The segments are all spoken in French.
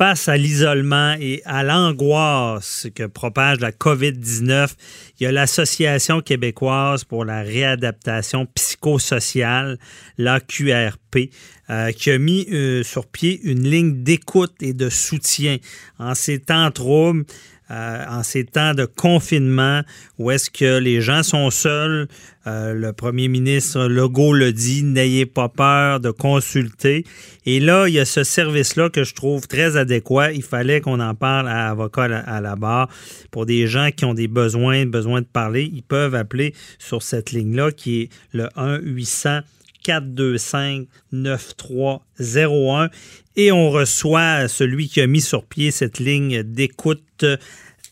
Face à l'isolement et à l'angoisse que propage la COVID-19, il y a l'Association québécoise pour la réadaptation psychosociale, l'AQRP, euh, qui a mis euh, sur pied une ligne d'écoute et de soutien en ces temps troubles. Euh, en ces temps de confinement où est-ce que les gens sont seuls. Euh, le premier ministre Legault le dit, n'ayez pas peur de consulter. Et là, il y a ce service-là que je trouve très adéquat. Il fallait qu'on en parle à avocat à la barre. Pour des gens qui ont des besoins, besoin de parler, ils peuvent appeler sur cette ligne-là qui est le 1 800 425 9301 et on reçoit celui qui a mis sur pied cette ligne d'écoute,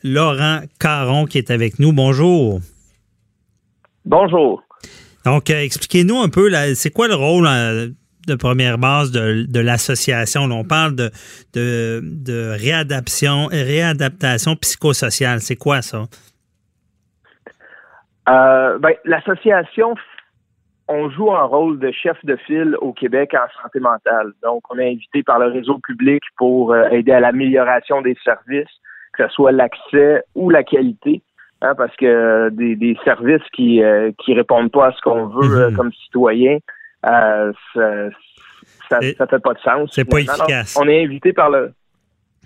Laurent Caron, qui est avec nous. Bonjour. Bonjour. Donc, euh, expliquez-nous un peu, c'est quoi le rôle euh, de première base de, l'association? On parle de, de, réadaptation, réadaptation psychosociale. C'est quoi ça? Euh, ben, l'association on joue un rôle de chef de file au Québec en santé mentale. Donc, on est invité par le réseau public pour aider à l'amélioration des services, que ce soit l'accès ou la qualité, hein, parce que euh, des, services qui euh, qui répondent pas à ce qu'on veut mhm. comme citoyen, ça, ça, fait pas de sens. C'est pas efficace. on est invité par le.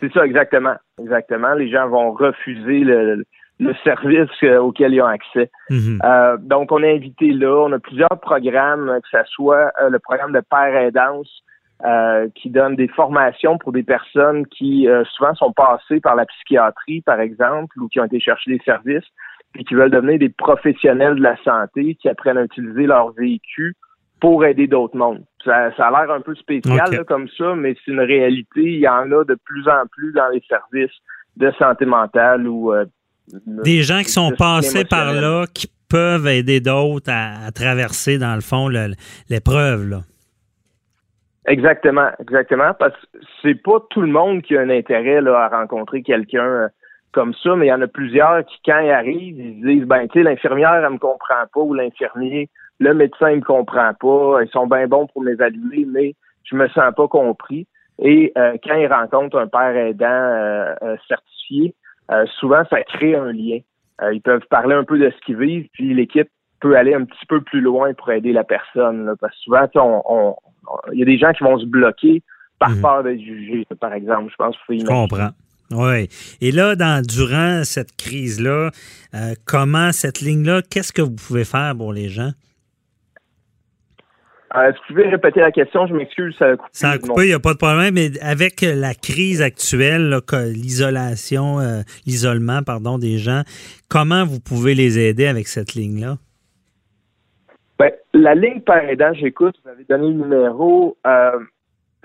C'est ça exactement, exactement. Les gens vont refuser le le service euh, auquel ils ont accès. Mhm. Euh, donc, on est invité là. On a plusieurs programmes, que ce soit euh, le programme de père aidance, qui donne des formations pour des personnes qui souvent sont passées par la psychiatrie, par exemple, ou qui ont été chercher des services, et qui veulent devenir des professionnels de la santé, qui apprennent à utiliser leur vécu pour aider d'autres mondes. Ça, a l'air un peu spécial comme ça, mais c'est une réalité. Il y en a de plus en plus dans les services de santé mentale ou des gens qui sont passés par là, qui peuvent aider d'autres à, traverser, dans le fond, l'épreuve. Exactement, exactement, parce que c'est pas tout le monde qui a un intérêt là, à rencontrer quelqu'un euh, comme ça, mais il y en a plusieurs qui, quand ils arrivent, ils se disent, ben, tu sais, l'infirmière, elle me comprend pas, ou l'infirmier, le médecin, il me comprend pas, ils sont bien bons pour m'évaluer, mais je me sens pas compris. Et euh, quand ils rencontrent un père aidant euh, certifié, euh, souvent, ça crée un lien. Euh, ils peuvent parler un peu de ce qu'ils vivent, puis l'équipe peut aller un petit peu plus loin pour aider la personne. parce que souvent, on, il y a des gens qui vont se bloquer par mhm. peur d'être jugés, par exemple. Je pense qu'il faut Je comprends. Oui. Et là, dans, durant cette crise-là, euh, comment cette ligne-là, qu'est-ce que vous pouvez faire pour les gens? Euh, est-ce que vous pouvez répéter la question? Je m'excuse, ça a coupé. Ça a coupé, il n'y a pas de problème. Mais avec la crise actuelle, l'isolation, euh, l'isolement, pardon, des gens, comment vous pouvez les aider avec cette ligne-là? La ligne par aidant, j'écoute, vous avez donné le numéro. Euh,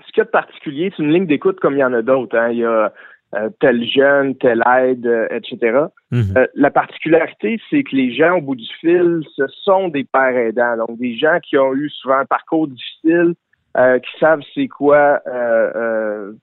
ce qu'il y a de particulier, c'est une ligne d'écoute comme il y en a d'autres. Hein. Il y a euh, tel jeune, telle aide, euh, etc. Mhm. Euh, la particularité, c'est que les gens au bout du fil, ce sont des pères aidants, donc des gens qui ont eu souvent un parcours difficile, qui savent c'est quoi,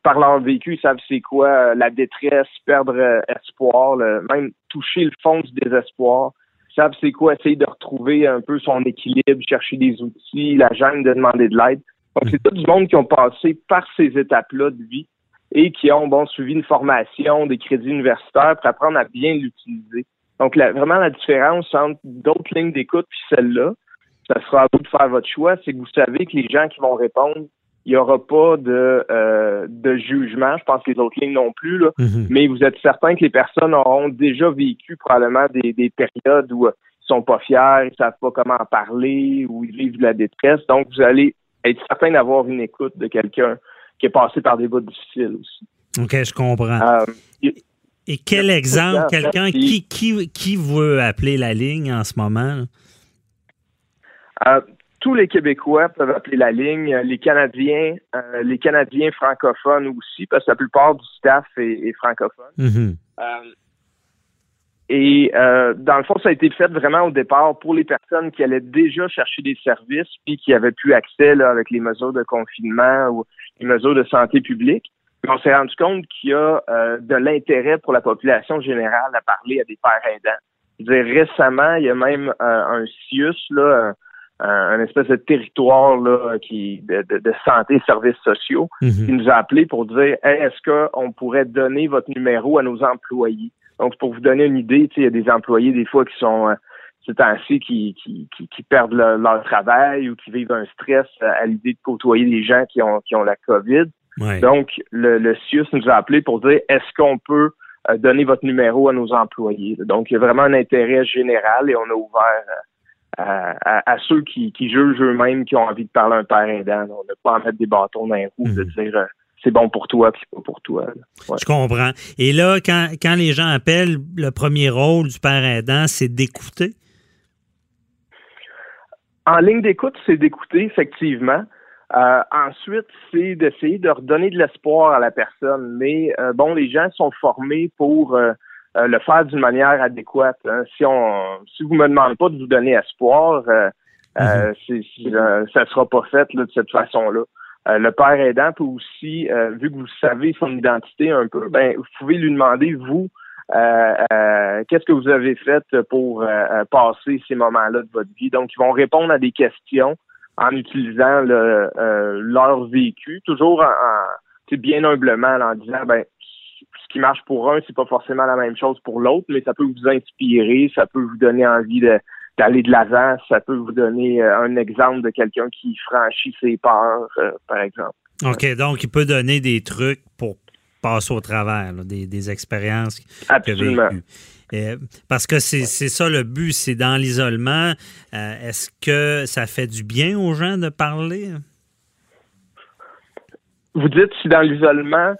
par leur vécu, ils savent c'est quoi la détresse, perdre espoir, même toucher le fond du désespoir. Savent c'est quoi essayer de retrouver un peu son équilibre, chercher des outils, la gêne de demander de l'aide. Donc, c'est tout du monde qui ont passé par ces étapes-là de vie et qui ont bon suivi une formation, des crédits universitaires pour apprendre à bien l'utiliser. Donc vraiment la différence entre d'autres lignes d'écoute puis celle-là, ça sera à vous de faire votre choix, c'est que vous savez que les gens qui vont répondre, il n'y aura pas de, euh, de jugement. Je pense que les autres lignes non plus, là. Mm-hmm. mais vous êtes certain que les personnes auront déjà vécu probablement des, des périodes où ils sont pas fiers, ils savent pas comment en parler, où ils vivent de la détresse. Donc vous allez être certain d'avoir une écoute de quelqu'un qui est passé par des bouts difficiles aussi. OK, je comprends. Euh, et quel exemple, quelqu'un qui, qui, qui veut appeler la ligne en ce moment? Euh, tous les Québécois peuvent appeler la ligne, les Canadiens, euh, les Canadiens francophones aussi, parce que la plupart du staff est, francophone. Mm-hmm. Et euh, dans le fond, ça a été fait vraiment au départ pour les personnes qui allaient déjà chercher des services puis qui avaient plus accès là, avec les mesures de confinement ou les mesures de santé publique. On s'est rendu compte qu'il y a euh, de l'intérêt pour la population générale à parler à des pères aidants. Je veux dire, récemment, il y a même euh, un CIUS, là, un, espèce de territoire là, qui de, de, santé et services sociaux mhm. qui nous a appelé pour dire est-ce qu'on pourrait donner votre numéro à nos employés? Donc, pour vous donner une idée, il y a des employés des fois qui sont euh, c'est ainsi qui, qui, qui, perdent leur travail ou qui vivent un stress à l'idée de côtoyer des gens qui ont qui ont la COVID. Donc, le, le CIUS nous a appelé pour dire est-ce qu'on peut euh, donner votre numéro à nos employés? Donc, il y a vraiment un intérêt général et on a ouvert à, ceux qui, jugent eux-mêmes qui ont envie de parler à un père aidant. On n'a pas à mettre des bâtons dans les roues, de mhm. dire euh, c'est bon pour toi puis c'est pas pour toi. Je comprends. Et là, quand, quand les gens appellent, le premier rôle du père aidant, c'est d'écouter? En ligne d'écoute, c'est d'écouter, effectivement. Euh, ensuite, c'est d'essayer de redonner de l'espoir à la personne. Mais euh, bon, les gens sont formés pour euh, le faire d'une manière adéquate. Hein. Si on, si vous me demandez pas de vous donner espoir, euh, euh mm-hmm. ça sera pas fait de cette façon-là. le père aidant peut aussi, vu que vous savez son identité un peu, ben vous pouvez lui demander vous qu'est-ce que vous avez fait pour passer ces moments-là de votre vie. Donc ils vont répondre à des questions en utilisant le, leur vécu, toujours en, en bien humblement en disant ben qui marche pour un, c'est pas forcément la même chose pour l'autre, mais ça peut vous inspirer, ça peut vous donner envie d'aller de l'avant, ça peut vous donner euh, un exemple de quelqu'un qui franchit ses peurs, euh, par exemple. OK, donc il peut donner des trucs pour passer au travers, des, expériences Absolument. Euh, parce que c'est ça le but, c'est dans l'isolement. Est-ce que ça fait du bien aux gens de parler? Vous dites si dans l'isolement,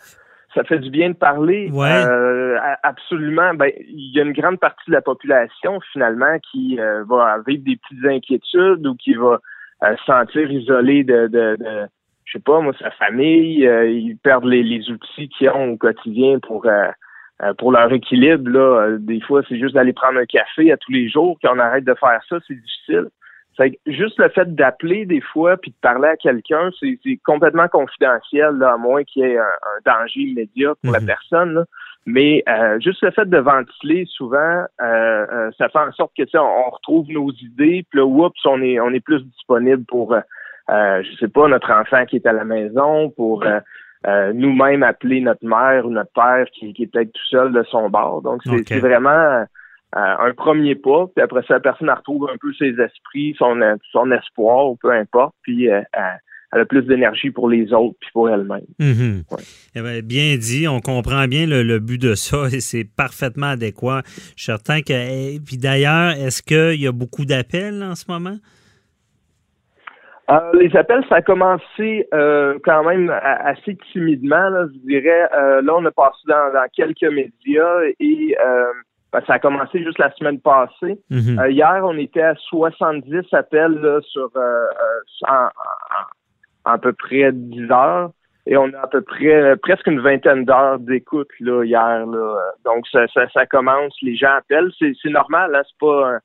ça fait du bien de parler. Euh, absolument. Ben, il y a une grande partie de la population finalement qui euh, va vivre des petites inquiétudes ou qui va euh, se sentir isolé de, de, de, je sais pas moi, sa famille. ils perdent les, les outils qu'ils ont au quotidien pour pour leur équilibre. Là, des fois, c'est juste d'aller prendre un café à tous les jours. Quand on arrête de faire ça, c'est difficile. C'est juste le fait d'appeler des fois puis de parler à quelqu'un, c'est complètement confidentiel, là, à moins qu'il y ait un, danger immédiat pour la mhm. personne. Mais euh, juste le fait de ventiler, souvent, euh, euh, ça fait en sorte que on, on retrouve nos idées, puis là, oups, on est on est plus disponible pour euh, je sais pas, notre enfant qui est à la maison, pour nous-mêmes appeler notre mère ou notre père qui, qui est peut-être tout seul de son bord. Donc, c'est vraiment euh, un premier pas, puis après ça, la personne retrouve un peu ses esprits, son, son espoir, peu importe, puis euh, elle a plus d'énergie pour les autres puis pour elle-même. Mhm. Eh bien dit, on comprend bien le, but de ça et c'est parfaitement adéquat. Je suis certain que. Eh, puis d'ailleurs, est-ce qu'il y a beaucoup d'appels en ce moment? Euh, les appels, ça a commencé quand même assez timidement, je dirais. là, on a passé dans, dans quelques médias et ben, ça a commencé juste la semaine passée. Mhm. Euh, hier, on était à 70 appels sur euh, euh, en, à peu près 10 heures. Et on a à peu près presque une vingtaine d'heures d'écoute là hier. Là. Donc ça, ça, commence, les gens appellent. C'est, normal, hein? c'est pas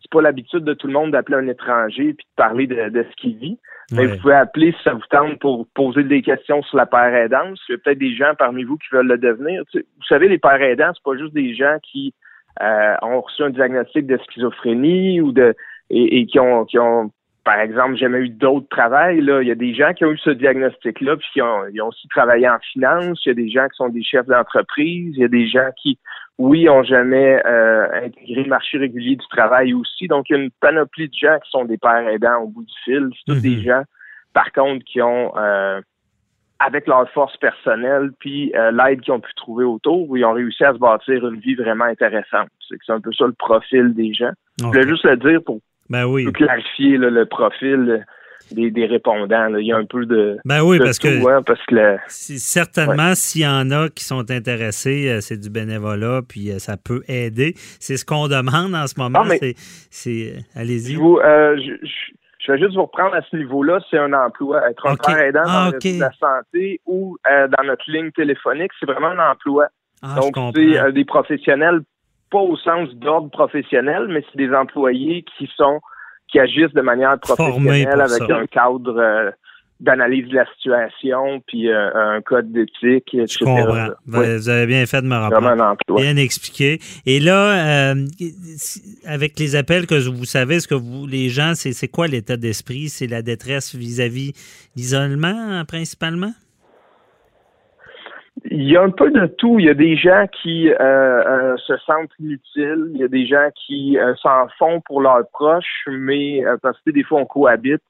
c'est pas l'habitude de tout le monde d'appeler un étranger puis de parler de, ce qu'il vit. Mais vous pouvez appeler si ça vous tente pour poser des questions sur la père aidance. Il y a peut-être des gens parmi vous qui veulent le devenir. vous savez, les pères aidants, c'est pas juste des gens qui euh, ont reçu un diagnostic de schizophrénie ou de et, qui ont qui ont par exemple jamais eu d'autres travail là. Il y a des gens qui ont eu ce diagnostic là puis qui ont, ils ont aussi travaillé en finance. Il y a des gens qui sont des chefs d'entreprise. Il y a des gens qui oui ont jamais euh, intégré le marché régulier du travail aussi. Donc il y a une panoplie de gens qui sont des pères aidants au bout du fil. C'est tous des mhm. gens par contre qui ont euh, avec leur force personnelle, puis euh, l'aide qu'ils ont pu trouver autour, ils ont réussi à se bâtir une vie vraiment intéressante. C'est un peu ça le profil des gens. Je voulais juste le dire pour, ben oui. clarifier le profil des, répondants. Il y a un peu de. Ben oui, parce, que, hein, parce que certainement, s'il y en a qui sont intéressés, euh, c'est du bénévolat, puis euh, ça peut aider. C'est ce qu'on demande en ce moment. Ah, c'est, allez-y. je, je vais juste vous reprendre à ce niveau-là, c'est un emploi. Être un père aidant dans ah, la santé ou euh, dans notre ligne téléphonique, c'est vraiment un emploi. Ah, Donc, c'est euh, des professionnels, pas au sens d'ordre professionnel, mais c'est des employés qui sont qui agissent de manière professionnelle avec un cadre d'analyse de la situation, puis euh, un code d'éthique, etc. Je comprends. Vous avez bien fait de me rappeler. Bien expliqué. Et là, euh, avec les appels que vous savez, ce que vous, les gens, c'est quoi l'état d'esprit? C'est la détresse vis-à-vis l'isolement, principalement? Il y a un peu de tout. Il y a des gens qui euh, se sentent inutiles. Il y a des gens qui s'en font pour leurs proches, mais parce que des fois on cohabite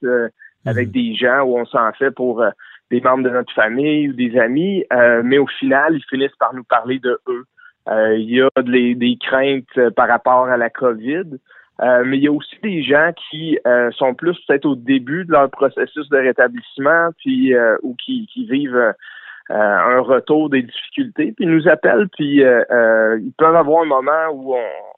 avec mhm. des gens où on s'en fait pour euh, des membres de notre famille ou des amis, euh, mais au final, ils finissent par nous parler de eux. Euh, il y a des, craintes par rapport à la COVID, mais il y a aussi des gens qui sont plus peut-être au début de leur processus de rétablissement, puis ou qui, qui vivent un retour des difficultés, puis ils nous appellent, puis ils peuvent avoir un moment où on,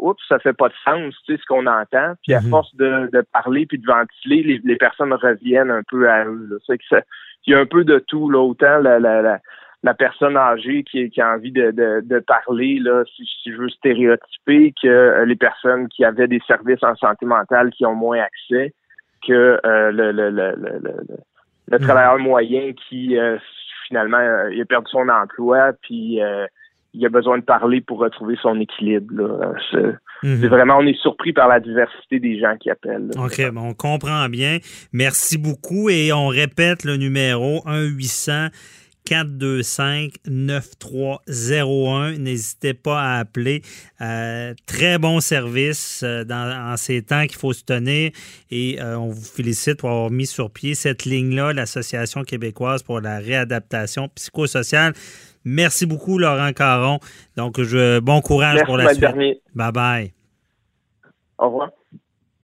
oups, ça fait pas de sens, tu sais, ce qu'on entend. Puis à mhm. force de, de, parler puis de ventiler, les, les, personnes reviennent un peu à eux. C'est que ça, il y a un peu de tout, là. Autant la, la, la, la personne âgée qui, qui a envie de, de, de parler, là, si, si, je veux stéréotyper, que euh, les personnes qui avaient des services en santé mentale qui ont moins accès, que euh, le, le, le, le, le, mhm. travailleur moyen qui euh, finalement il a perdu son emploi, puis il a besoin de parler pour retrouver son équilibre. Mhm. C'est vraiment, on est surpris par la diversité des gens qui appellent. OK, on comprend bien. Merci beaucoup et on répète le numéro 1-800. 425-9301. N'hésitez pas à appeler. Euh, très bon service euh, dans, en ces temps qu'il faut se tenir et euh, on vous félicite pour avoir mis sur pied cette ligne-là, l'Association québécoise pour la réadaptation psychosociale. Merci beaucoup, Laurent Caron. Donc, je, bon courage pour la suite. Bye bye. Au revoir.